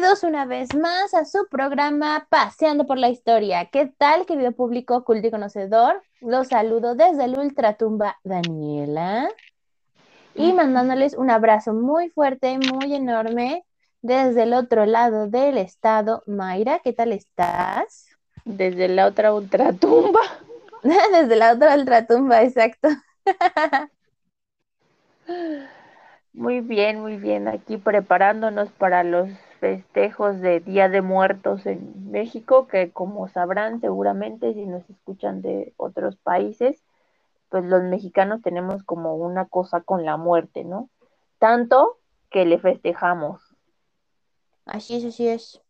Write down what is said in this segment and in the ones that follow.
Bienvenidos una vez más a su programa Paseando por la Historia. ¿Qué tal, querido público culto y conocedor? Los saludo desde el Ultratumba Daniela y mandándoles un abrazo muy fuerte, muy enorme desde el otro lado del estado. Mayra, ¿qué tal estás? Desde la otra ultratumba. desde la otra ultratumba, exacto. Muy bien, muy bien. Aquí preparándonos para los festejos de Día de Muertos en México, que como sabrán seguramente si nos escuchan de otros países, pues los mexicanos tenemos como una cosa con la muerte, ¿no? Tanto que le festejamos. Así es, así es.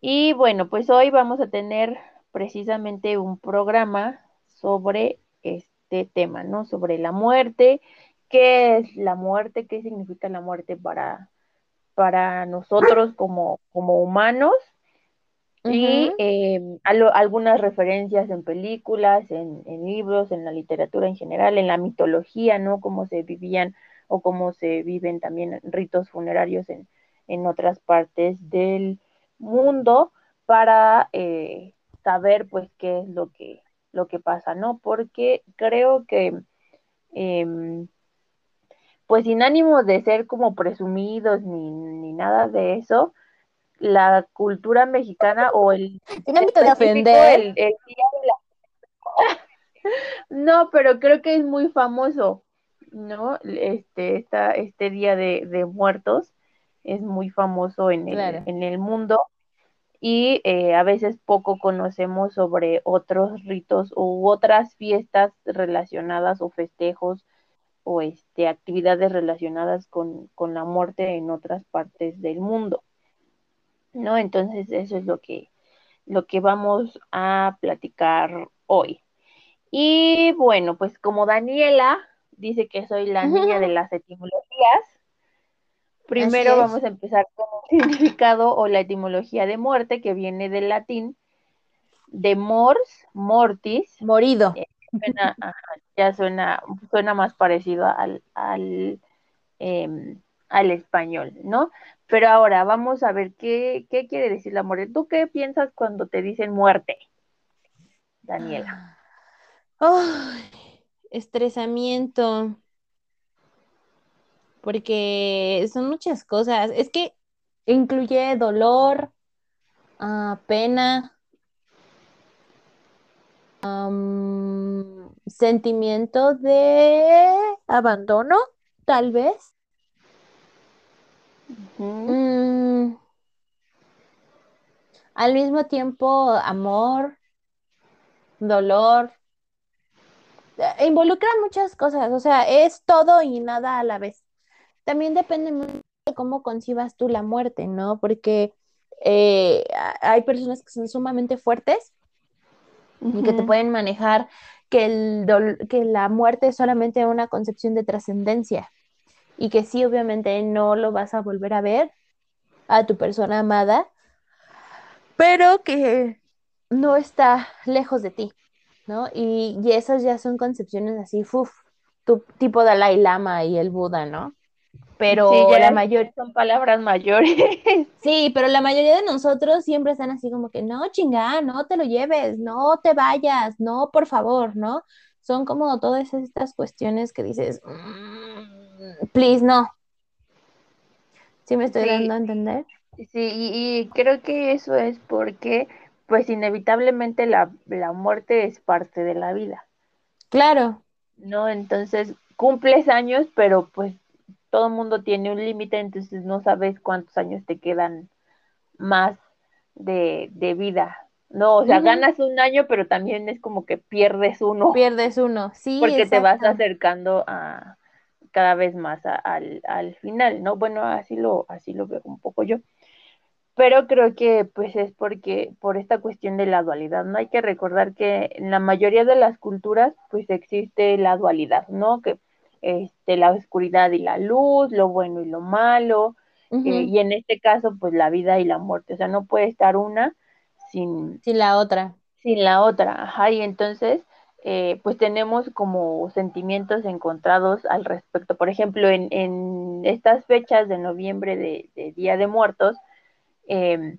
Y bueno, pues hoy vamos a tener precisamente un programa sobre este tema, ¿no? Sobre la muerte qué es la muerte, qué significa la muerte para, para nosotros como, como humanos y em, algunas referencias en películas, en, libros, en la literatura en general, en la mitología, ¿no? Cómo se vivían o cómo se viven también ritos funerarios en, en otras partes del mundo para eh, saber pues qué es lo que, lo que pasa, ¿no? Porque creo que em, pues sin ánimo de ser como presumidos ni, nada de eso, la cultura mexicana o el... de ofender. no, pero creo que es muy famoso, ¿no? Este, esta, este día de, muertos es muy famoso en el, en el mundo y eh, a veces poco conocemos sobre otros ritos u otras fiestas relacionadas o festejos o este, actividades relacionadas con, la muerte en otras partes del mundo. ¿No? Entonces, eso es lo que, lo que vamos a platicar hoy. Y bueno, pues como Daniela dice que soy la niña de las etimologías, primero vamos a empezar con el significado o la etimología de muerte, que viene del latín de mors, mortis. Morido. Eh, ya suena, suena más parecido al, em, al, español, ¿no? Pero ahora vamos a ver qué, qué quiere decir la muerte. ¿Tú qué piensas cuando te dicen muerte, Daniela? estresamiento. Porque son muchas cosas. Es que incluye dolor, ah, pena, sentimiento de abandono, tal vez. Mm, al mismo tiempo, amor, dolor. Eh, involucra muchas cosas, o sea, es todo y nada a la vez. También depende mucho de cómo concibas tú la muerte, ¿no? Porque eh, hay personas que son sumamente fuertes y que te pueden manejar que, el que la muerte es solamente una concepción de trascendencia y que sí, obviamente no lo vas a volver a ver a tu persona amada, pero que no está lejos de ti, ¿no? Y, y esas ya son concepciones así, uf, tu, tipo Dalai Lama y el Buda, ¿no? Pero la mayoría son palabras mayores. Sí, pero la mayoría de nosotros siempre están así como que no, chinga, no te lo lleves, no te vayas, no, por favor, ¿no? Son como todas estas cuestiones que dices, mm, please, no. ¿Sí me estoy dando a entender? Sí, y, creo que eso es porque, pues, inevitablemente la, la muerte es parte de la vida. Claro. ¿No? Entonces, cumples años, pero pues todo el mundo tiene un límite, entonces no sabes cuántos años te quedan más de, vida. No, o sea, ganas un año, pero también es como que pierdes uno. Pierdes uno, sí. Porque te vas acercando a cada vez más al, al final, ¿no? Bueno, así lo, así lo veo un poco yo. Pero creo que pues es porque, por esta cuestión de la dualidad, ¿no? Hay que recordar que en la mayoría de las culturas pues existe la dualidad, ¿no? Que este, la oscuridad y la luz, lo bueno y lo malo, eh, y en este caso, pues la vida y la muerte, o sea, no puede estar una sin, sin la otra. Sin la otra, ajá, y entonces eh, pues tenemos como sentimientos encontrados al respecto. Por ejemplo, en, en estas fechas de noviembre de, de Día de Muertos, eh,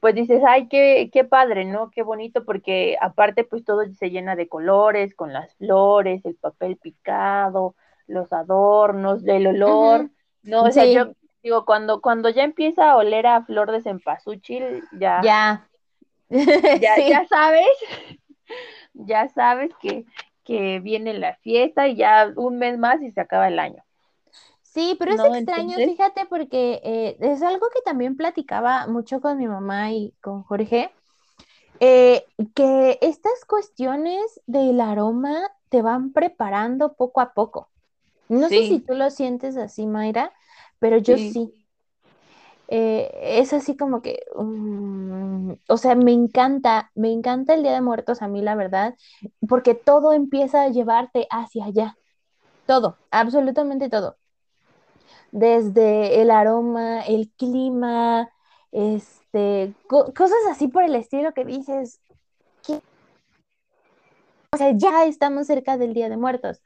pues dices, ay, qué, qué padre, ¿no? Qué bonito, porque aparte pues todo se llena de colores, con las flores, el papel picado, los adornos, el olor, ¿no? O sea, yo digo, cuando, cuando ya empieza a oler a flor de cempasúchil, ya, Ya. ya, Sí. ya sabes, ya sabes que, que viene la fiesta y ya un mes más y se acaba el año. Sí, pero es ¿no? extraño, Entonces, fíjate, porque eh, es algo que también platicaba mucho con mi mamá y con Jorge, eh, que estas cuestiones del aroma te van preparando poco a poco. No sé si tú lo sientes así, Mayra, pero yo sí, sí. Eh, es así como que, mm, o sea, me encanta, me encanta el Día de Muertos a mí, la verdad, porque todo empieza a llevarte hacia allá, todo, absolutamente todo desde el aroma, el clima, este, co- cosas así por el estilo que dices, "¿Qué?". o sea, ya estamos cerca del Día de Muertos.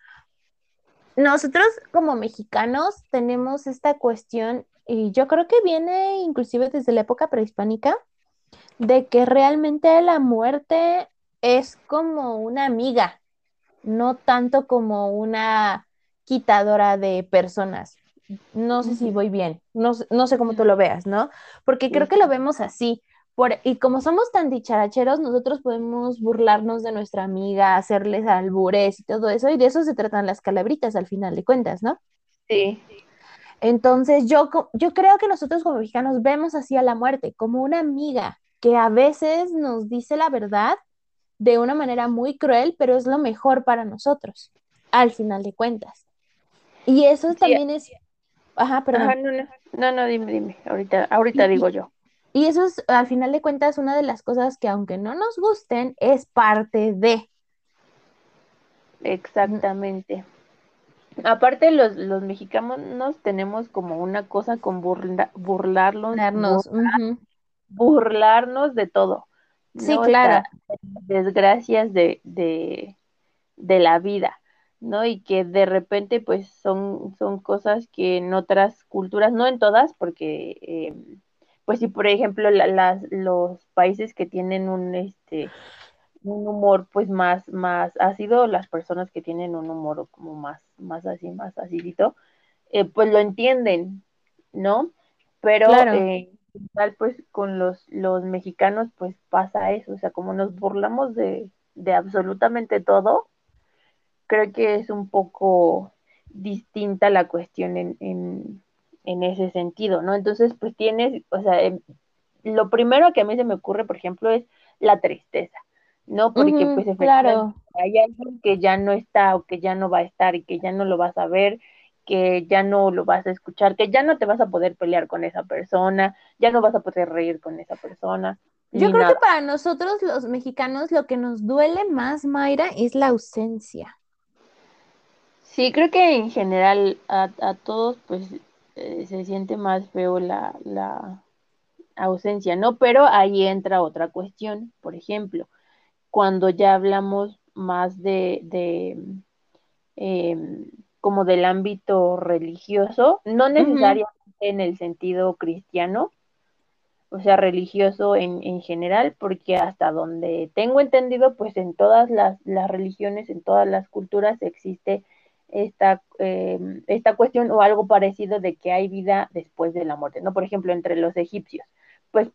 Nosotros como mexicanos tenemos esta cuestión, y yo creo que viene inclusive desde la época prehispánica, de que realmente la muerte es como una amiga, no tanto como una quitadora de personas. No sé si voy bien, no, sé- no sé cómo tú lo veas, ¿no? Porque creo que lo vemos así. Por, y como somos tan dicharacheros, nosotros podemos burlarnos de nuestra amiga, hacerles albures y todo eso, y de eso se tratan las calabritas al final de cuentas, ¿no? sí, Entonces yo, yo creo que nosotros como mexicanos vemos así a la muerte, como una amiga que a veces nos dice la verdad de una manera muy cruel, pero es lo mejor para nosotros, al final de cuentas. Y eso sí, también es, ajá, ajá, perdón. no, no, no, no, dime, dime, ahorita, ahorita Y, digo yo. Y eso es, al final de cuentas, una de las cosas que aunque no nos gusten, es parte de Exactamente. Aparte, los, los mexicanos tenemos como una cosa con burla- burlarnos, bur- darnos. ujú. burlarnos de todo, Sí, claro, desgracias de, de, de la vida, ¿no? Y que de repente, pues, son, son cosas que en otras culturas, no en todas, porque, eh, pues, si por ejemplo, la- las, los países que tienen un, este, un humor pues más, más ácido, las personas que tienen un humor como más, más así, más acidito, eh, pues lo entienden, ¿no? Pero claro. eh, tal pues con los, los mexicanos pues pasa eso, o sea, como nos burlamos de, de absolutamente todo, creo que es un poco distinta la cuestión en, en, en ese sentido, ¿no? Entonces, pues tienes, o sea, em, lo primero que a mí se me ocurre, por ejemplo, es la tristeza, ¿no? Porque pues efectivamente claro. hay alguien que ya no está o que ya no va a estar y que ya no lo vas a ver, que ya no lo vas a escuchar, que ya no te vas a poder pelear con esa persona, ya no vas a poder reír con esa persona, Yo creo que para nosotros los mexicanos lo que nos duele más, Mayra, es la ausencia. Sí, creo que en general a, a todos pues eh, se siente más feo la, la ausencia, ¿no? Pero ahí entra otra cuestión, por ejemplo, cuando ya hablamos más de, de eh, como del ámbito religioso, no necesariamente en el sentido cristiano, o sea, religioso en, en general, porque hasta donde tengo entendido, pues en todas las, las religiones, en todas las culturas existe esta, eh, esta cuestión o algo parecido de que hay vida después de la muerte, ¿no? Por ejemplo, entre los egipcios, pues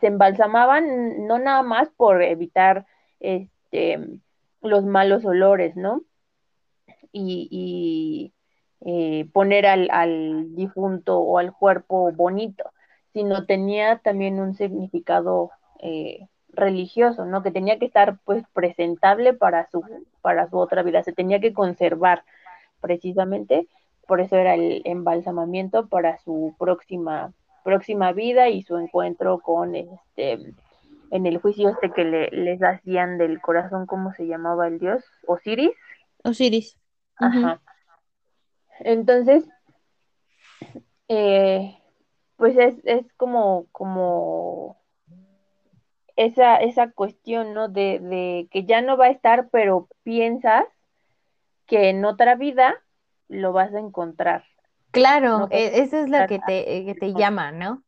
se embalsamaban no nada más por evitar este, los malos olores, ¿no? y, y eh, poner al, al, difunto o al cuerpo bonito, sino tenía también un significado eh, religioso, ¿no? Que tenía que estar pues presentable para su, para su otra vida, se tenía que conservar precisamente, por eso era el embalsamamiento para su próxima, próxima vida y su encuentro con este en el juicio este que le, les hacían del corazón, ¿cómo se llamaba el dios? Osiris. Osiris. Ajá. Entonces, eh, pues es, es como, como esa, esa cuestión, ¿no? De, de que ya no va a estar, pero piensas que en otra vida lo vas a encontrar. Claro, ¿no? e- eso es lo que te, eh, que te llama, ¿no?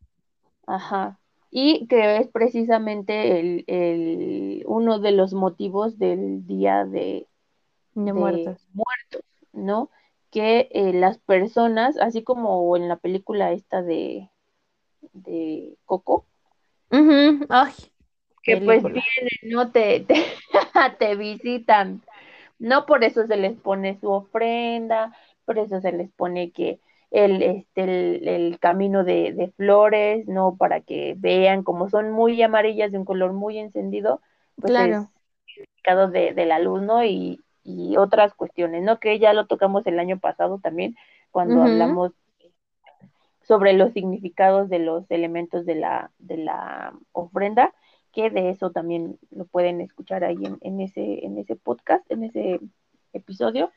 Ajá. Y que es precisamente el, el, uno de los motivos del Día de, De de muertos. Muertos, ¿no? Que eh, las personas, así como en la película esta de, de Coco, Ujú, Ay, que pues vienen, ¿no? Te, te, te visitan. No por eso se les pone su ofrenda, por eso se les pone que el, este, el, el camino de, de, flores, ¿no? Para que vean como son muy amarillas de un color muy encendido, pues es Claro. significado de, de la luz, ¿no? Y, y otras cuestiones, ¿no? Que ya lo tocamos el año pasado también, cuando hablamos sobre los significados de los elementos de la, de la ofrenda, que de eso también lo pueden escuchar ahí en, ese, en ese podcast, en ese episodio.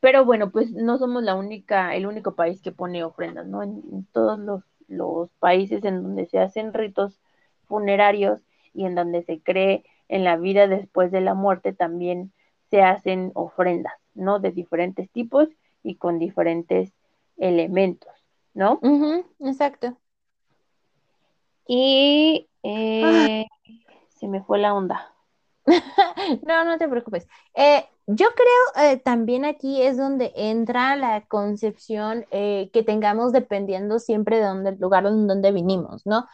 Pero bueno, pues no somos la única, el único país que pone ofrendas, ¿no? En, todos los, los países en donde se hacen ritos funerarios y en donde se cree en la vida después de la muerte también se hacen ofrendas, ¿no? De diferentes tipos y con diferentes elementos, ¿no? exacto. Y Ah, eh, se me fue la onda. No, no te preocupes. Eh, yo creo eh, también aquí es donde entra la concepción eh, que tengamos dependiendo siempre de el lugar en donde vinimos, ¿no?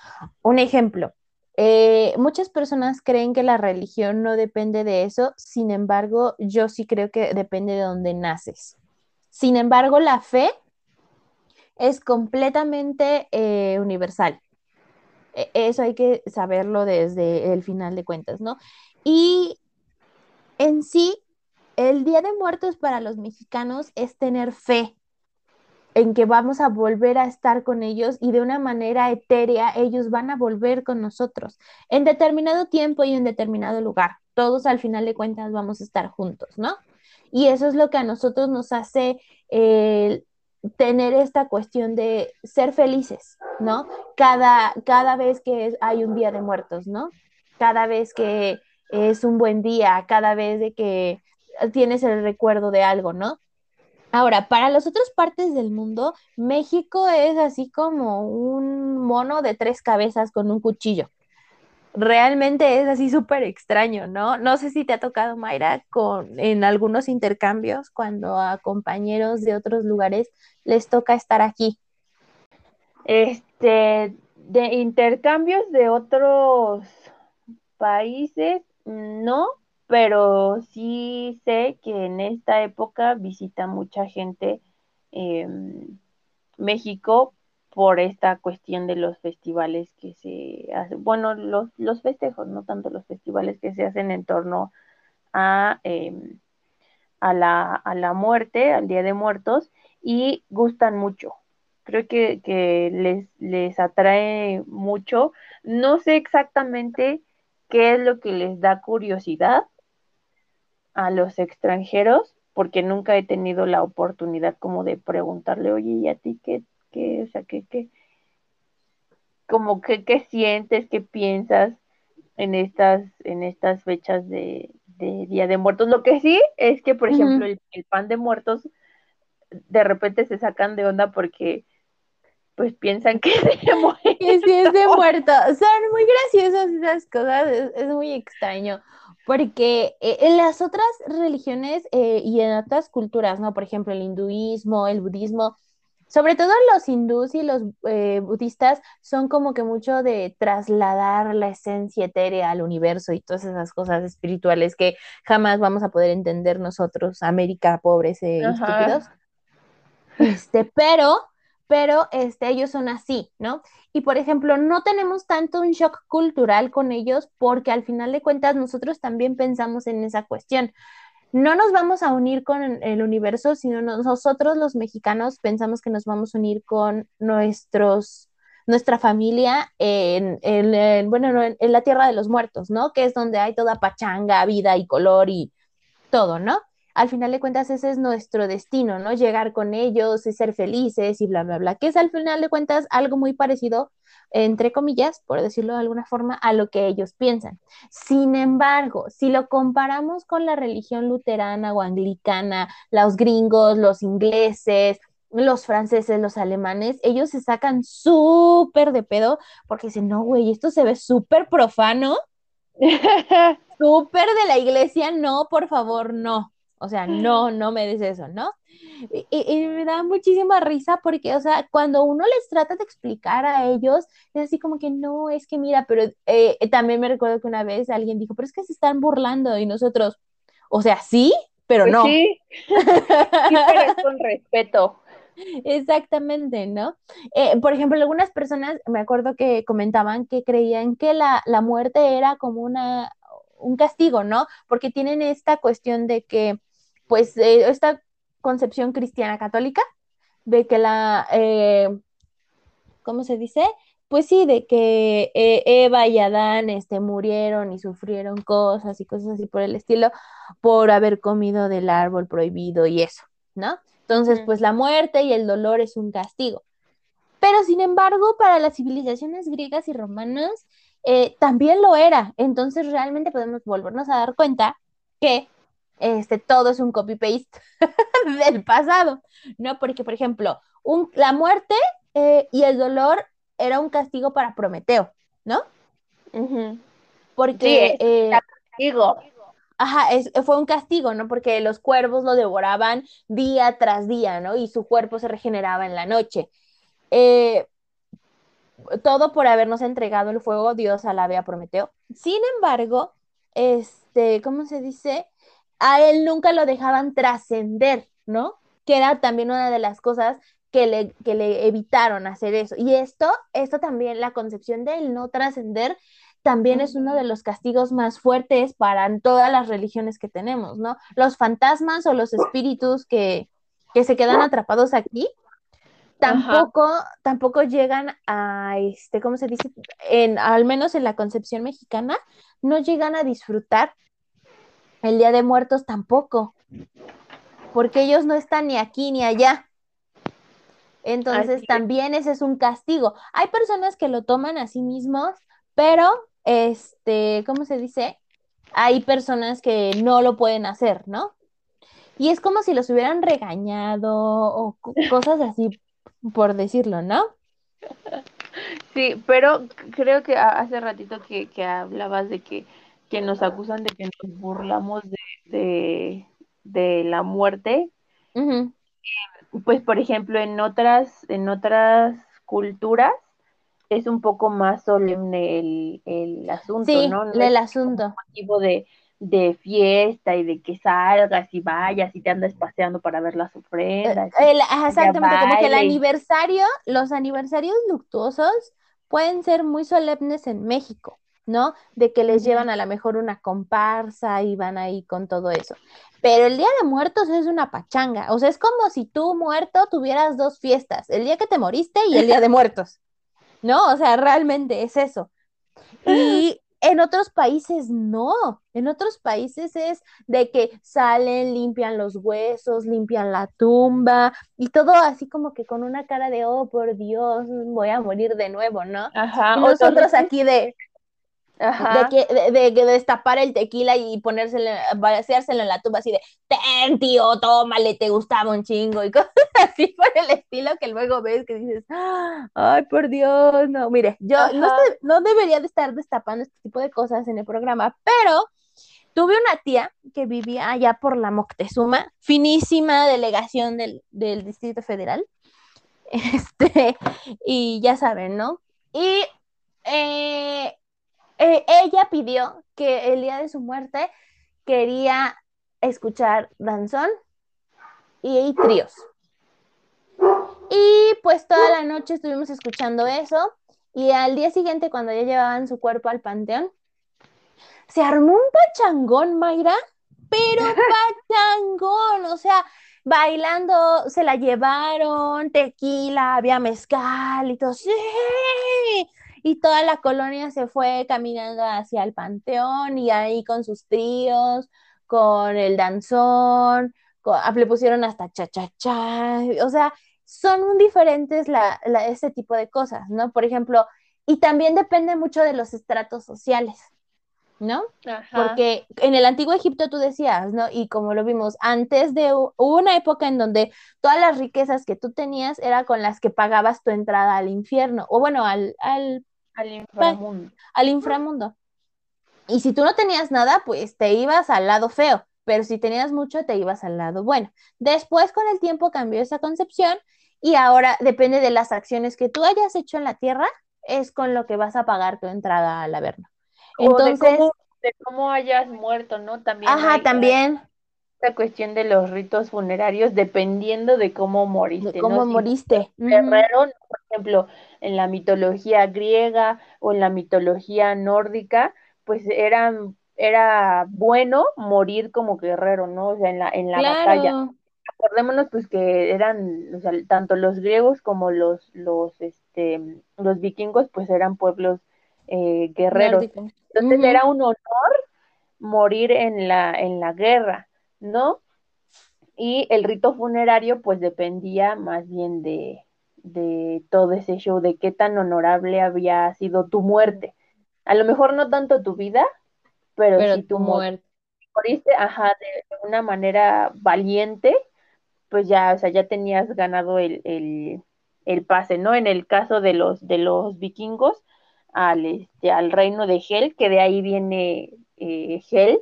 Un ejemplo, eh, muchas personas creen que la religión no depende de eso, sin embargo, yo sí creo que depende de dónde naces. Sin embargo, la fe es completamente universal. E- Eso hay que saberlo desde el final de cuentas, ¿no? Y en sí, el Día de Muertos para los mexicanos es tener fe en que vamos a volver a estar con ellos y de una manera etérea ellos van a volver con nosotros en determinado tiempo y en determinado lugar. Todos al final de cuentas vamos a estar juntos, ¿no? Y eso es lo que a nosotros nos hace eh, tener esta cuestión de ser felices, ¿no? Cada, cada vez que hay un día de muertos, ¿no? Cada vez que es un buen día, cada vez de que tienes el recuerdo de algo, ¿no? Ahora, para las otras partes del mundo, México es así como un mono de tres cabezas con un cuchillo. Realmente es así súper extraño, ¿no? No sé si te ha tocado, Mayra, con, en algunos intercambios, cuando a compañeros de otros lugares les toca estar aquí. Este, de intercambios de otros países, no, pero sí sé que en esta época visita mucha gente eh, México por esta cuestión de los festivales que se hacen, bueno, los, los festejos, no tanto los festivales que se hacen en torno a, eh, a, la, a la muerte, al Día de Muertos, y gustan mucho. Creo que, que les, les atrae mucho. No sé exactamente qué es lo que les da curiosidad a los extranjeros, porque nunca he tenido la oportunidad como de preguntarle, oye, ¿y a ti qué, qué, o sea, qué, qué, como que, qué sientes, qué piensas en estas, en estas fechas de, de Día de Muertos? Lo que sí es que, por ejemplo, el, el pan de muertos de repente se sacan de onda porque pues piensan que se muere. Que sí es de muerto. Son muy graciosas esas cosas, es, es muy extraño, porque eh, en las otras religiones eh, y en otras culturas, ¿no? Por ejemplo, el hinduismo, el budismo, sobre todo los hindús y los eh, budistas son como que mucho de trasladar la esencia etérea al universo y todas esas cosas espirituales que jamás vamos a poder entender nosotros, América, pobres eh, y estúpidos. Este, pero, pero este, ellos son así, ¿no? Y por ejemplo, no tenemos tanto un shock cultural con ellos porque al final de cuentas nosotros también pensamos en esa cuestión. No nos vamos a unir con el universo, sino nosotros los mexicanos pensamos que nos vamos a unir con nuestros nuestra familia en, en, en bueno, no, en, en, la tierra de los muertos, ¿no? Que es donde hay toda pachanga, vida y color y todo, ¿no? Al final de cuentas ese es nuestro destino, ¿no? Llegar con ellos y ser felices y bla, bla, bla, que es al final de cuentas algo muy parecido, entre comillas, por decirlo de alguna forma, a lo que ellos piensan. Sin embargo, si lo comparamos con la religión luterana o anglicana, los gringos, los ingleses, los franceses, los alemanes, ellos se sacan súper de pedo porque dicen, no, güey, esto se ve súper profano, súper de la iglesia, no, por favor, no. O sea, no, no me dices eso, ¿no? Y, me da muchísima risa porque, o sea, cuando uno les trata de explicar a ellos, es así como que no, es que mira, pero eh, también me recuerdo que una vez alguien dijo, pero es que se están burlando y nosotros, o sea, sí, pero Pues no. Sí. sí, pero es con respeto. Exactamente, ¿no? Eh, por ejemplo, algunas personas, me acuerdo que comentaban que creían que la, la muerte era como una, un castigo, ¿no? Porque tienen esta cuestión de que, pues, eh, esta concepción cristiana católica, de que la, eh, ¿cómo se dice? Pues sí, de que eh, Eva y Adán este, murieron y sufrieron cosas y cosas así por el estilo, por haber comido del árbol prohibido y eso, ¿no? Entonces, pues la muerte y el dolor es un castigo. Pero sin embargo, para las civilizaciones griegas y romanas eh, también lo era. Entonces, realmente podemos volvernos a dar cuenta que este, todo es un copy-paste del pasado, ¿no? Porque, por ejemplo, un, la muerte eh, y el dolor era un castigo para Prometeo, ¿no? Sí, Porque, es eh, castigo. ajá, es- fue un castigo, ¿no? Porque los cuervos lo devoraban día tras día, ¿no? Y su cuerpo se regeneraba en la noche. Eh, todo por habernos entregado el fuego, Dios alabe a Prometeo. Sin embargo, este, ¿cómo se dice? A él nunca lo dejaban trascender, ¿no? Que era también una de las cosas que le, que le evitaron hacer eso. Y esto, esto también, la concepción del no trascender, también es uno de los castigos más fuertes para todas las religiones que tenemos, ¿no? Los fantasmas o los espíritus que, que se quedan atrapados aquí, tampoco, tampoco llegan a, este, ¿cómo se dice? En, al menos en la concepción mexicana, no llegan a disfrutar el Día de Muertos tampoco, porque ellos no están ni aquí ni allá. Entonces también ese es un castigo. Hay personas que lo toman a sí mismos, pero, este, ¿cómo se dice? Hay personas que no lo pueden hacer, ¿no? Y es como si los hubieran regañado o co- cosas así, por decirlo, ¿no? Sí, pero creo que ha- hace ratito que, que hablabas de que, que nos acusan de que nos burlamos de, de, de la muerte. Pues, por ejemplo, en otras, en otras culturas es un poco más solemne el, el asunto, Sí, ¿no? No el asunto. motivo de, de fiesta y de que salgas y vayas y te andas paseando para ver las Eh, ofrendas. el- ajá, exactamente, como que el aniversario, los aniversarios luctuosos pueden ser muy solemnes en México, ¿no? De que les llevan a lo mejor una comparsa y van ahí con todo eso. Pero el Día de Muertos es una pachanga, o sea, es como si tú muerto tuvieras dos fiestas, el día que te moriste y el Día de Muertos, ¿no? O sea, realmente es eso. Y en otros países no, en otros países es de que salen, limpian los huesos, limpian la tumba y todo así como que con una cara de, oh, por Dios, voy a morir de nuevo, ¿no? Ajá. Y nosotros aquí de, de, Ajá. que, de, de destapar el tequila y ponérselo, vaciárselo en la tumba así de, ten, tío, tómale, te gustaba un chingo y cosas así por el estilo que luego ves que dices, ay, por Dios, no, mire, yo no, estoy- no debería de estar destapando este tipo de cosas en el programa, pero tuve una tía que vivía allá por la Moctezuma, finísima delegación del, del Distrito Federal, este, y ya saben, ¿no? Y eh, eh, ella pidió que el día de su muerte quería escuchar danzón y tríos. Y pues toda la noche estuvimos escuchando eso y al día siguiente cuando ya llevaban su cuerpo al panteón, se armó un pachangón, Mayra, pero pachangón, o sea, bailando, se la llevaron, tequila, había mezcal y todo, sí, y toda la colonia se fue caminando hacia el panteón y ahí con sus tríos, con el danzón, con, ah, le pusieron hasta cha-cha-cha, o sea, son diferentes la, la, ese tipo de cosas, ¿no? Por ejemplo, y también depende mucho de los estratos sociales. ¿no? Ajá. Porque en el antiguo Egipto tú decías, ¿no? Y como lo vimos, antes de hubo una época en donde todas las riquezas que tú tenías era con las que pagabas tu entrada al infierno, o bueno, al, al, al inframundo. Al inframundo. Y si tú no tenías nada, pues te ibas al lado feo, pero si tenías mucho, te ibas al lado bueno. Después, con el tiempo, cambió esa concepción y ahora depende de las acciones que tú hayas hecho en la tierra, es con lo que vas a pagar tu entrada al Averno. Entonces, de cómo, de cómo, hayas muerto, ¿no? También. Ajá, también. La cuestión de los ritos funerarios, dependiendo de cómo moriste. De cómo moriste. Guerrero, por ejemplo, en la mitología griega o en la mitología nórdica, pues eran, era bueno morir como guerrero, ¿no? O sea, en la, en la claro. batalla. Acordémonos pues que eran, o sea, tanto los griegos como los, los, este, los vikingos, pues eran pueblos eh, guerreros. Nórdico. Entonces uh -huh. era un honor morir en la, en la guerra, ¿no? Y el rito funerario pues dependía más bien de, de todo ese show, de qué tan honorable había sido tu muerte. A lo mejor no tanto tu vida, pero, pero sí tu muerte. Moriste, ajá, de una manera valiente, pues ya, o sea, ya tenías ganado el, el, el pase, ¿no? En el caso de los, de los vikingos, al, este, al reino de Hel, que de ahí viene eh, Hel,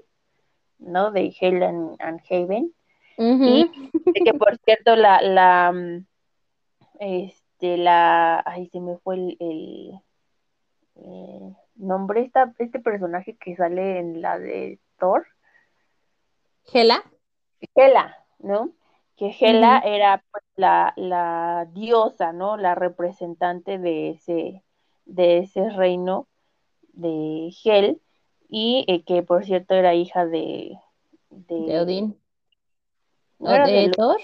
¿no? De Hel and, Haven. Uh -huh. Y que por cierto, la, la, este, la, ay, se me fue el, el eh, nombre, esta, este personaje que sale en la de Thor. Hela. Hela, ¿no? Que Hela uh -huh. era pues, la, la diosa, ¿no? La representante de ese, de ese reino de Hel y eh, que por cierto era hija de de, de Odín ¿No era de, de Thor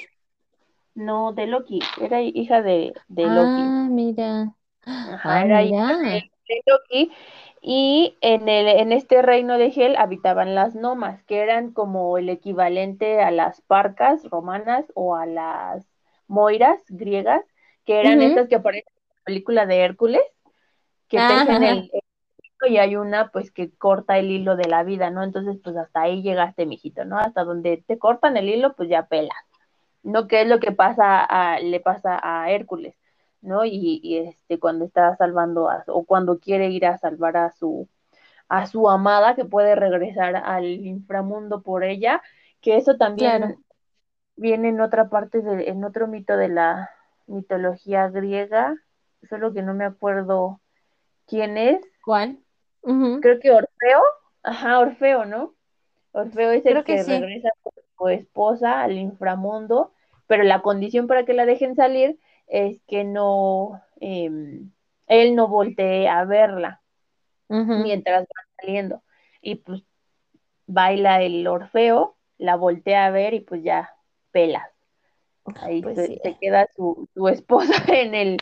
no de Loki. Era hija de, de ah, Loki. ah mira. Ajá, ah, era mira. hija de, de, Loki. Y en el en este reino de Hel habitaban las nomas que eran como el equivalente a las parcas romanas o a las moiras griegas que eran uh -huh. estas que aparecen en la película de Hércules que el, el, y hay una pues que corta el hilo de la vida, ¿no? Entonces, pues hasta ahí llegaste, mijito, ¿no? Hasta donde te cortan el hilo, pues ya pelas. ¿No? ¿Qué es lo que pasa a, le pasa a Hércules? ¿No? Y, y este, cuando está salvando a, o cuando quiere ir a salvar a su, a su amada, que puede regresar al inframundo por ella, que eso también claro. viene en otra parte, de, en otro mito de la mitología griega, solo que no me acuerdo quién es. ¿Cuál? Uh -huh. Creo que Orfeo. Ajá, Orfeo, ¿no? Orfeo es el que, que sí. regresa con su esposa al inframundo, pero la condición para que la dejen salir es que no, eh, él no voltee a verla uh -huh. mientras va saliendo. Y pues baila el Orfeo, la voltea a ver y pues ya pela. Ahí pues se, sí. se, queda su, su esposa en el,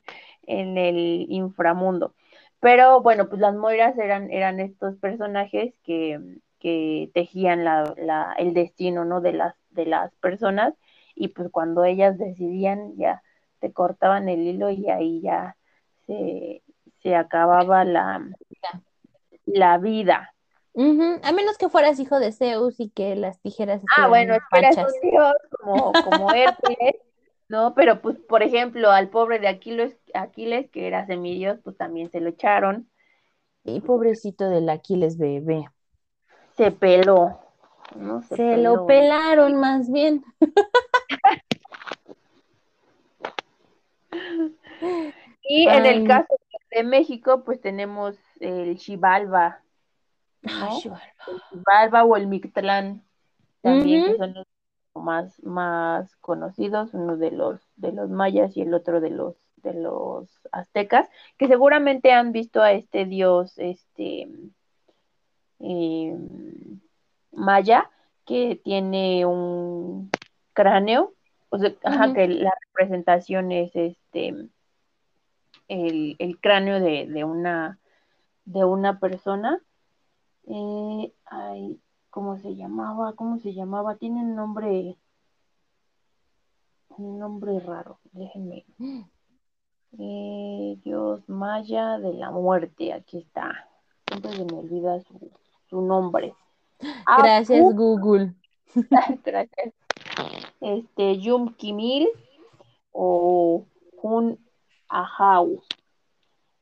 en el inframundo. Pero bueno, pues las Moiras eran, eran estos personajes que, que tejían la, la, el destino ¿no? de, las, de las personas y pues cuando ellas decidían ya te cortaban el hilo y ahí ya se, se acababa la, la vida. Uh -huh. A menos que fueras hijo de Zeus y que las tijeras Ah, bueno, eras un dios como, como Hércules ¿no? Pero pues, por ejemplo, al pobre de Aquiles, Aquiles, que era semidios, pues también se lo echaron. Y pobrecito del Aquiles bebé. Se peló. ¿no? Se, se peló. lo pelaron más bien. y Ay. en el caso de México, pues tenemos el ¿no? Ay, el Xibalba o el Mictlán, también, uh -huh. que son los más, más conocidos, uno de los, de los mayas y el otro de los, de los aztecas, que seguramente han visto a este dios, este eh, maya, que tiene un cráneo, o sea, uh -huh. ajá, que la representación es este el, el cráneo de, de, una de una persona. Eh, ay, ¿cómo se llamaba? ¿Cómo se llamaba? Tiene un nombre, un nombre raro, déjenme. Eh, Dios Maya de la muerte, aquí está. Siempre se me olvida su, su nombre. Gracias, Apu- Google. Gracias. Este, Yum Kimil o Hun Ahau.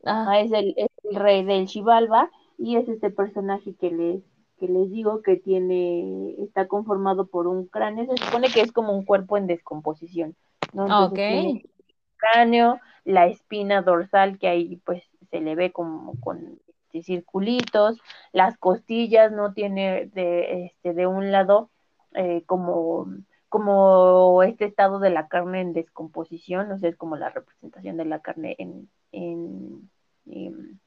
Ah, Ajá, es el, es el rey del Xibalba y es este personaje que les, que les digo que tiene, está conformado por un cráneo, se supone que es como un cuerpo en descomposición, ¿no? Entonces ok. tiene el cráneo, la espina dorsal que ahí pues se le ve como con este, circulitos, las costillas, ¿no? Tiene de, este, de un lado eh, como, como este estado de la carne en descomposición, o sea, es como la representación de la carne en, en, en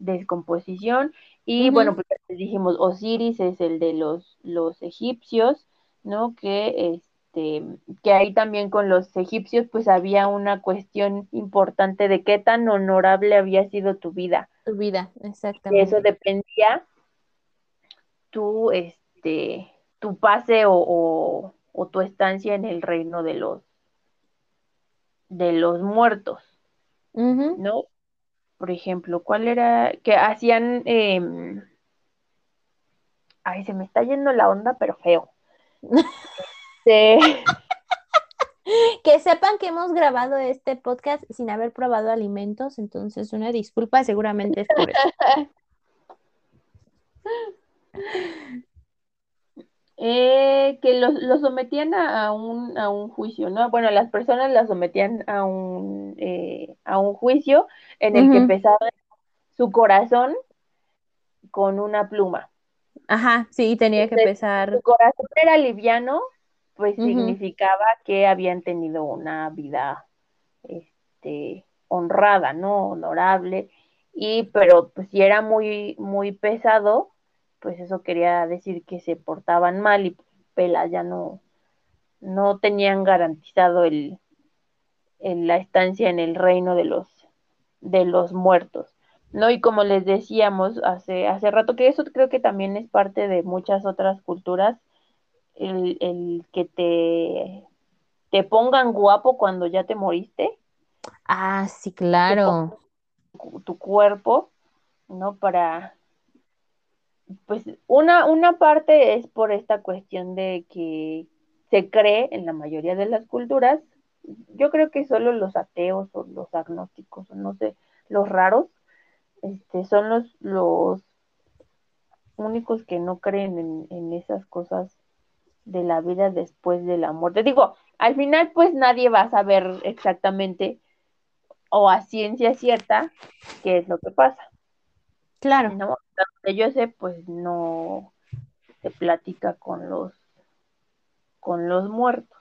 descomposición. Y bueno, pues dijimos, Osiris es el de los, los egipcios, ¿no? Que este, que ahí también con los egipcios pues había una cuestión importante de qué tan honorable había sido tu vida. Tu vida, De eso exactamente. dependía tu, este, tu pase o, o, o tu estancia en el reino de los, de los muertos. ¿no? Por ejemplo, ¿cuál era? Que hacían, eh, ay, se me está yendo la onda, pero feo. Sí. Que sepan que hemos grabado este podcast sin haber probado alimentos, entonces una disculpa, seguramente es por eso. Eh, que los, los sometían a, a un, a un juicio, ¿no? Bueno, las personas las sometían a un, eh, a un juicio en el que Ujú. pesaba su corazón con una pluma. Ajá, sí, tenía que Entonces, pesar. su corazón era liviano, pues significaba que habían tenido una vida este, honrada, ¿no? Honorable. Y, pero pues si era muy, muy pesado, pues eso quería decir que se portaban mal y pelas ya no, no tenían garantizado el, el, la estancia en el reino de los, de los muertos. ¿no? Y como les decíamos hace, hace rato, que eso creo que también es parte de muchas otras culturas, el, el que te, te pongan guapo cuando ya te moriste, Ah, sí, claro. tu cuerpo, ¿no? Para, pues, una, una parte es por esta cuestión de que se cree en la mayoría de las culturas, yo creo que solo los ateos o los agnósticos, o no sé, los raros, este, son los, los únicos que no creen en, en esas cosas de la vida después de la muerte. Digo, al final pues nadie va a saber exactamente o a ciencia cierta qué es lo que pasa. Claro. donde yo sé, pues no se platica con los, con los muertos,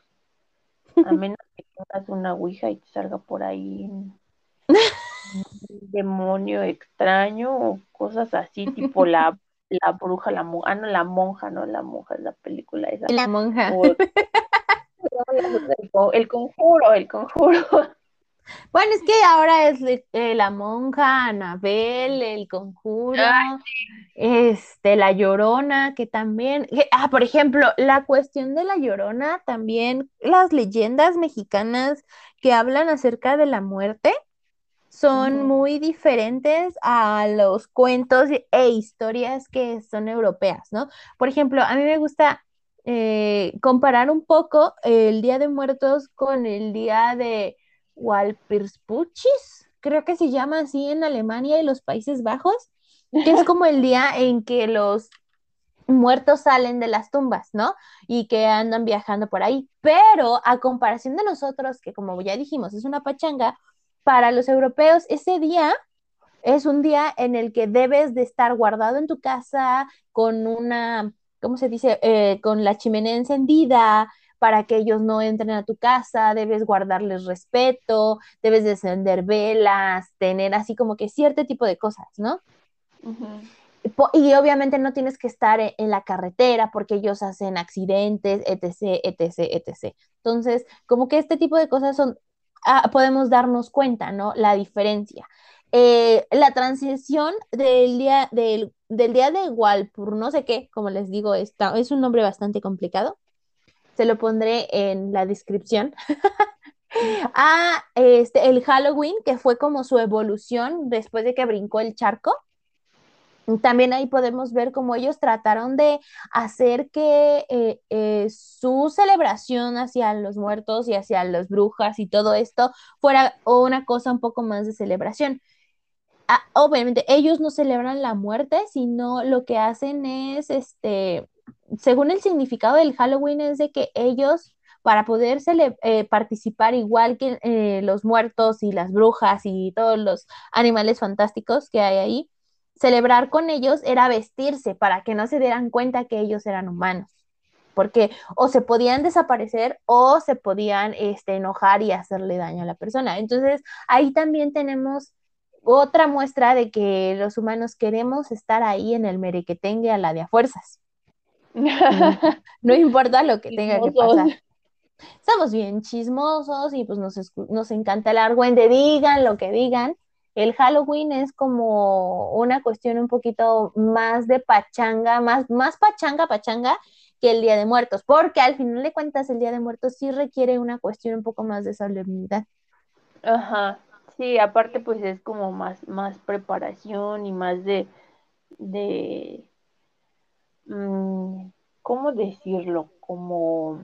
a menos que tengas una ouija y te salga por ahí un demonio extraño o cosas así, tipo la, la bruja, la monja, ah, no, la monja, no, la monja es la película esa, La monja. o el conjuro, el conjuro. Bueno, es que ahora es eh, la monja, Anabel, el conjuro, este, la Llorona, que también, que- ah, por ejemplo, la cuestión de la Llorona, también las leyendas mexicanas que hablan acerca de la muerte son muy diferentes a los cuentos e historias que son europeas, ¿no? Por ejemplo, a mí me gusta eh, comparar un poco el Día de Muertos con el Día de Walpurgisnacht, creo que se llama así en Alemania y los Países Bajos, que es como el día en que los muertos salen de las tumbas, ¿no? Y que andan viajando por ahí. Pero a comparación de nosotros, que como ya dijimos, es una pachanga, para los europeos ese día es un día en el que debes de estar guardado en tu casa con una, ¿cómo se dice? Eh, con la chimenea encendida para que ellos no entren a tu casa, debes guardarles respeto, debes de encender velas, tener así como que cierto tipo de cosas, ¿no? y obviamente no tienes que estar e, en la carretera porque ellos hacen accidentes, etc., etc., etc. Entonces, como que este tipo de cosas son, ah, podemos darnos cuenta, ¿no? La diferencia. eh, la transición del día, del, del día de Walpur, no sé qué, como les digo, está, es un nombre bastante complicado. Se lo pondré en la descripción. a este, el Halloween, que fue como su evolución después de que brincó el charco. También ahí podemos ver cómo ellos trataron de hacer que eh, eh, su celebración hacia los muertos y hacia las brujas y todo esto fuera una cosa un poco más de celebración. Ah, obviamente, ellos no celebran la muerte, sino lo que hacen es, este, según el significado del Halloween, es de que ellos para poder eh, participar igual que eh, los muertos y las brujas y todos los animales fantásticos que hay ahí, celebrar con ellos era vestirse para que no se dieran cuenta que ellos eran humanos, porque o se podían desaparecer o se podían este, enojar y hacerle daño a la persona. Entonces, ahí también tenemos otra muestra de que los humanos queremos estar ahí en el merequetengue a la de a fuerzas. no importa lo que tenga que pasar estamos bien chismosos y pues nos, nos encanta el argüente, digan lo que digan. El Halloween es como una cuestión un poquito más de pachanga, más, más pachanga, pachanga que el Día de Muertos, porque al final de cuentas el Día de Muertos sí requiere una cuestión un poco más de solemnidad. Ajá, sí, aparte pues es como más, más preparación y más de, de, mm, ¿cómo decirlo? Como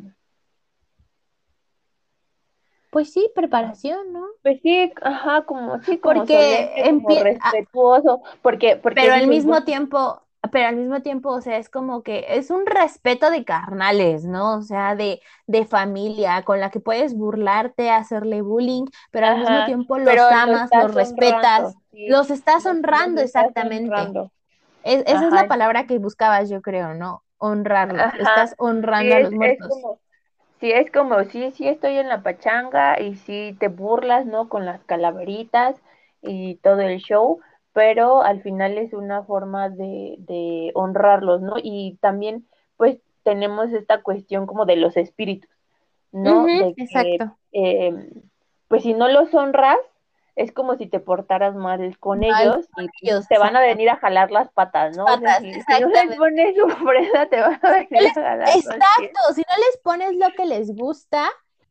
pues sí, preparación, ¿no? Pues sí, ajá, como sí, como porque respetuoso, porque, porque pero al mismo tiempo, pero al mismo tiempo, o sea, es como que es un respeto de carnales, ¿no? O sea, de, de familia, con la que puedes burlarte, hacerle bullying, pero al mismo tiempo los amas, los, respetas, los estás honrando, exactamente. Esa es la palabra que buscabas, yo creo, ¿no? Honrarlos, estás honrando a los muertos sí es como, sí, sí estoy en la pachanga y sí te burlas, ¿no? Con las calaveritas y todo el show, pero al final es una forma de, de honrarlos, ¿no? Y también, pues, tenemos esta cuestión como de los espíritus, ¿no? exacto. Eh, pues si no los honras, es como si te portaras mal con ellos y te van a venir a jalar las patas, ¿no? si, no les pones su presa, te van a venir a jalar. Exacto, si no les pones lo que les gusta,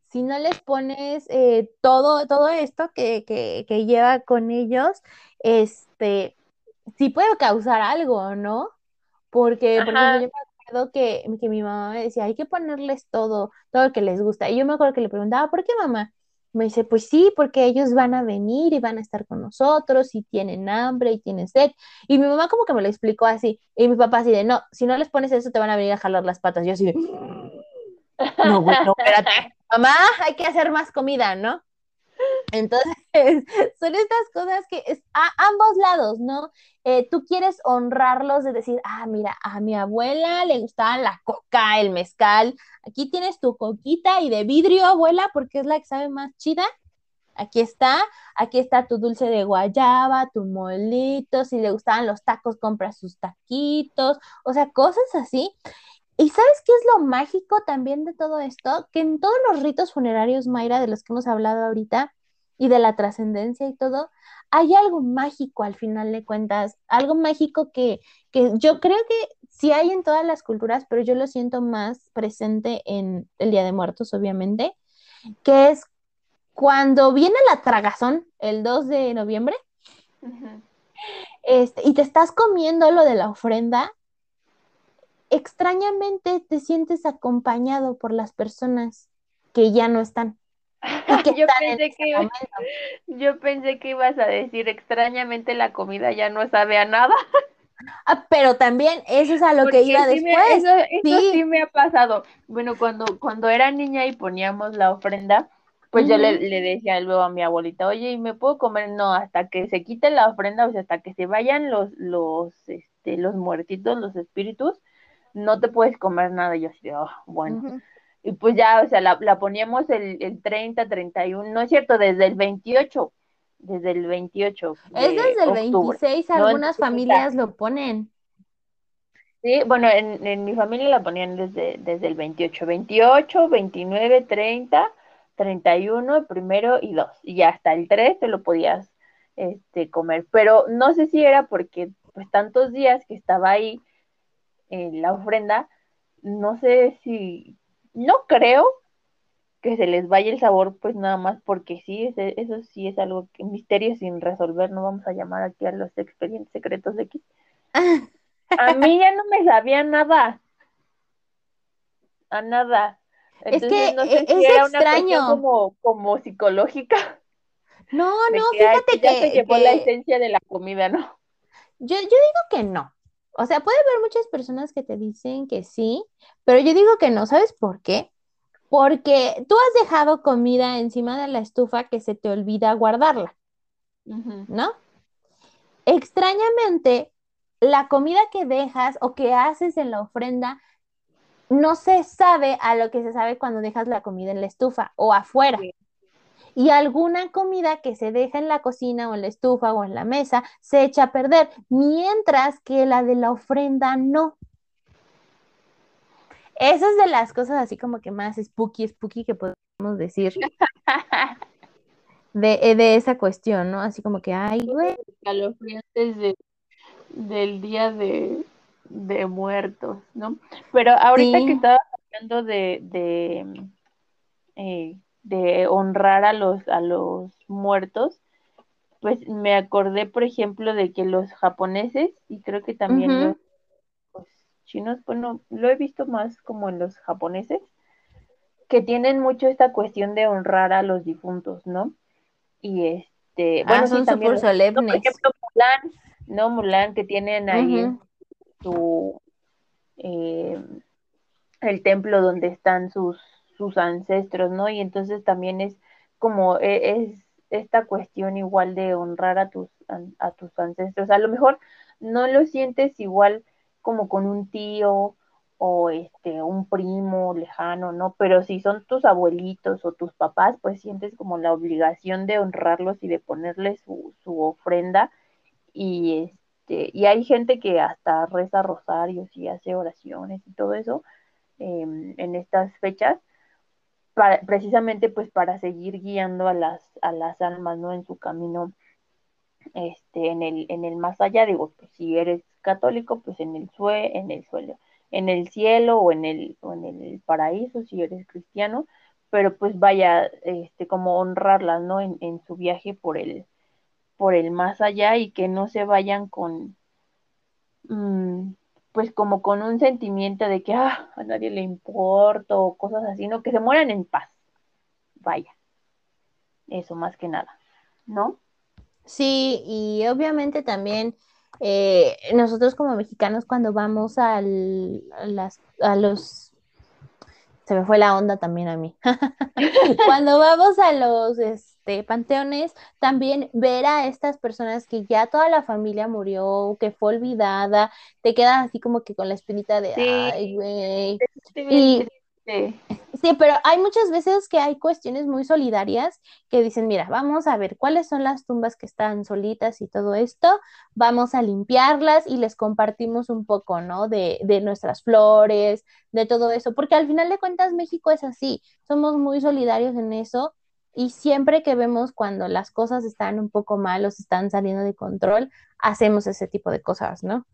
si no les pones eh, todo, todo esto que, que, que, lleva con ellos, este, sí puede causar algo, ¿no? Porque, por ejemplo, yo me acuerdo que, que mi mamá me decía, hay que ponerles todo, todo lo que les gusta. Y yo me acuerdo que le preguntaba, ¿por qué mamá? Me dice, pues sí, porque ellos van a venir y van a estar con nosotros y tienen hambre y tienen sed. Y mi mamá como que me lo explicó así. Y mi papá así de, no, si no les pones eso te van a venir a jalar las patas. Yo así de, no, bueno, espérate. Mamá, hay que hacer más comida, ¿no? Entonces, son estas cosas que es a ambos lados, ¿no? Eh, tú quieres honrarlos de decir, ah, mira, a mi abuela le gustaba la coca, el mezcal, aquí tienes tu coquita y de vidrio, abuela, porque es la que sabe más chida. Aquí está, aquí está tu dulce de guayaba, tu molito, si le gustaban los tacos, compra sus taquitos, o sea, cosas así. ¿Y sabes qué es lo mágico también de todo esto? Que en todos los ritos funerarios, Mayra, de los que hemos hablado ahorita, y de la trascendencia y todo, hay algo mágico al final de cuentas, algo mágico que, que yo creo que sí hay en todas las culturas, pero yo lo siento más presente en el Día de Muertos, obviamente, que es cuando viene la tragazón el 2 de noviembre este, y te estás comiendo lo de la ofrenda, extrañamente te sientes acompañado por las personas que ya no están. yo, pensé que, yo pensé que ibas a decir extrañamente la comida ya no sabe a nada. Ah, pero también eso es a lo que iba después. eso, sí. me ha pasado. Bueno, cuando, cuando era niña y poníamos la ofrenda, pues yo le, le, decía luego a mi abuelita, oye, ¿y me puedo comer? No, hasta que se quite la ofrenda, o sea, hasta que se vayan los, los, este, los muertitos, los espíritus, no te puedes comer nada. Y yo así, oh, bueno. Y pues ya, o sea, la, la poníamos el, el 30, 31, no es cierto, desde el 28, desde el 28. Es desde el 26, algunas familias lo ponen. Sí, bueno, en, en, mi familia la ponían desde, desde el 28, 28, 29, 30, 31, primero y 2. Y hasta el 3 te lo podías este, comer. Pero no sé si era porque pues tantos días que estaba ahí en la ofrenda, no sé si, no creo que se les vaya el sabor, pues nada más porque sí, eso sí es algo que misterio sin resolver, no vamos a llamar aquí a los expedientes secretos de X. A mí ya no me sabía nada. A nada. Entonces, es que no sé es era extraño. Una como, como psicológica. No, no, fíjate que, ya se llevó la esencia de la comida, ¿no? Yo, yo digo que no. O sea, puede haber muchas personas que te dicen que sí, pero yo digo que no. ¿Sabes por qué? Porque tú has dejado comida encima de la estufa que se te olvida guardarla, ¿no? Extrañamente, la comida que dejas o que haces en la ofrenda no se sabe a lo que se sabe cuando dejas la comida en la estufa o afuera. Y alguna comida que se deja en la cocina o en la estufa o en la mesa se echa a perder, mientras que la de la ofrenda no. Esa es de las cosas así como que más spooky, spooky que podemos decir. De, eh, de esa cuestión, ¿no? Así como que, ay, güey. de, del día de, de muertos, ¿no? Pero ahorita que estaba hablando de, de, eh, de, honrar a los, a los muertos, pues me acordé, por ejemplo, de que los japoneses, y creo que también los, chinos, bueno, lo he visto más como en los japoneses, que tienen mucho esta cuestión de honrar a los difuntos, ¿no? Y este, ah, bueno, son súper solemnes. por ejemplo, Mulan, ¿no? Mulan, que tienen ahí su, eh, el templo donde están sus, sus ancestros, ¿no? Y entonces también es como, e, es, esta cuestión igual de honrar a tus, a, tus ancestros. A lo mejor no lo sientes igual como con un tío o este un primo lejano, ¿no? Pero si son tus abuelitos o tus papás, pues sientes como la obligación de honrarlos y de ponerles su, su ofrenda y este, y hay gente que hasta reza rosarios y hace oraciones y todo eso em, en estas fechas, precisamente pues para seguir guiando a las, a las almas, ¿no? En su camino, este, en el, en el más allá, digo, pues si eres católico, pues en el sue, en el suelo, en el cielo o en el, o en el paraíso, si eres cristiano, pero pues vaya, este, como honrarlas, ¿no? En, en su viaje por el, por el más allá y que no se vayan con, mm, pues como con un sentimiento de que ah, a nadie le importa o cosas así, ¿no? Que se mueran en paz. Vaya. Eso más que nada, ¿no? Sí, y obviamente también eh, nosotros como mexicanos cuando vamos al, a, las, a los se me fue la onda también a mí. Cuando vamos a los este, panteones, también ver a estas personas que ya toda la familia murió, que fue olvidada, te quedas así como que con la espinita de, ay, güey. Y, Sí, pero hay muchas veces que hay cuestiones muy solidarias que dicen, mira, vamos a ver cuáles son las tumbas que están solitas y todo esto, vamos a limpiarlas y les compartimos un poco, ¿no? De, de nuestras flores, de todo eso, porque al final de cuentas México es así, somos muy solidarios en eso y siempre que vemos cuando las cosas están un poco mal o se están saliendo de control, hacemos ese tipo de cosas, ¿no?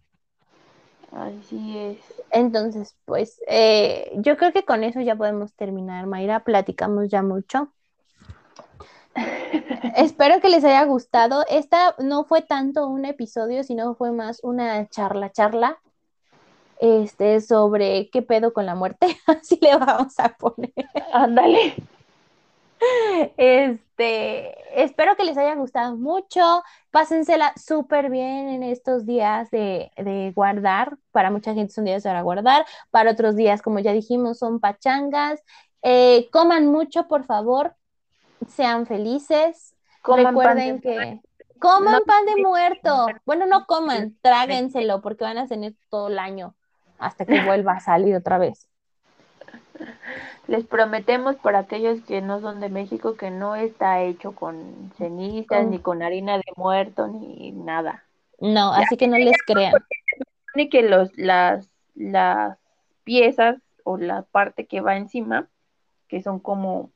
Así es. Entonces, pues eh, yo creo que con eso ya podemos terminar, Mayra. Platicamos ya mucho. Espero que les haya gustado. Esta no fue tanto un episodio, sino fue más una charla, charla. Este, sobre qué pedo con la muerte. Así le vamos a poner. Ándale. Este, espero que les haya gustado mucho. Pásensela súper bien en estos días de, guardar. Para mucha gente son días para guardar. Para otros días, como ya dijimos, son pachangas. Eh, coman mucho, por favor. Sean felices. Recuerden que coman pan de muerto. Bueno, no coman, tráguenselo porque van a tener todo el año hasta que vuelva a salir otra vez. Les prometemos para aquellos que no son de México que no está hecho con cenizas, ni con harina de muerto, ni nada. No, así que no les crean. Porque que los, las, las piezas o la parte que va encima, que son como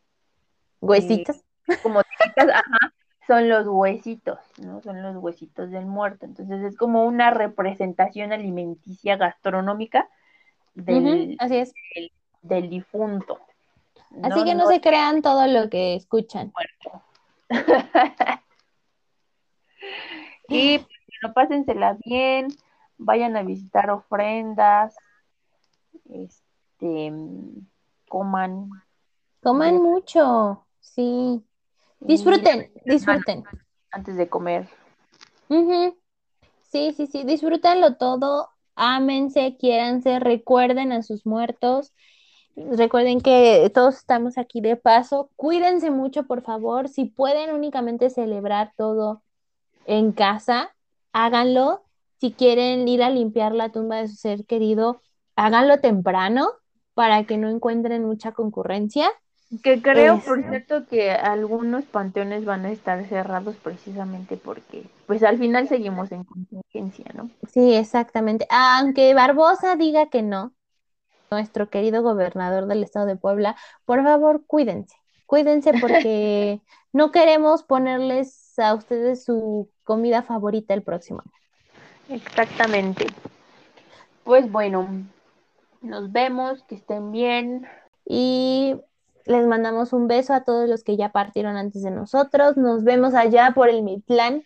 huesitas, eh, como ajá, son los huesitos, ¿no? Son los huesitos del muerto. Entonces es como una representación alimenticia gastronómica del, así es. del, difunto. Así que no, se crean todo lo que escuchan. y pues, no pásensela bien, vayan a visitar ofrendas, este, coman. Coman mucho, sí. Disfruten, disfruten. Antes de comer. Sí, sí, sí, disfrútenlo todo, ámense, quiéranse, recuerden a sus muertos. Recuerden que todos estamos aquí de paso. Cuídense mucho, por favor. Si pueden únicamente celebrar todo en casa, háganlo. Si quieren ir a limpiar la tumba de su ser querido, háganlo temprano para que no encuentren mucha concurrencia. Que creo, por cierto, que algunos panteones van a estar cerrados precisamente porque, pues al final seguimos en contingencia, ¿no? Sí, exactamente. Aunque Barbosa diga que no, nuestro querido gobernador del estado de Puebla, por favor, cuídense, cuídense porque no queremos ponerles a ustedes su comida favorita el próximo año. Exactamente. Pues bueno, nos vemos, que estén bien. Y les mandamos un beso a todos los que ya partieron antes de nosotros. Nos vemos allá por el Mitlán.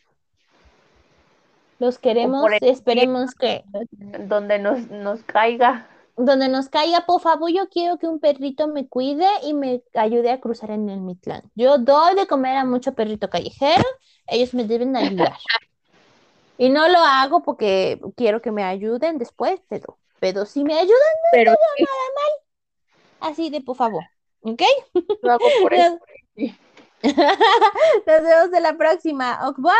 Los queremos, esperemos que... Donde nos, nos caiga. Donde nos caiga, por favor, yo quiero que un perrito me cuide y me ayude a cruzar en el Mitlán. Yo doy de comer a mucho perrito callejero, ellos me deben ayudar. y no lo hago porque quiero que me ayuden después, pero, pero si me ayudan, no pero nada mal. Así de por favor. ¿Ok? Lo hago por eso. Nos vemos en la próxima. ¡Bye!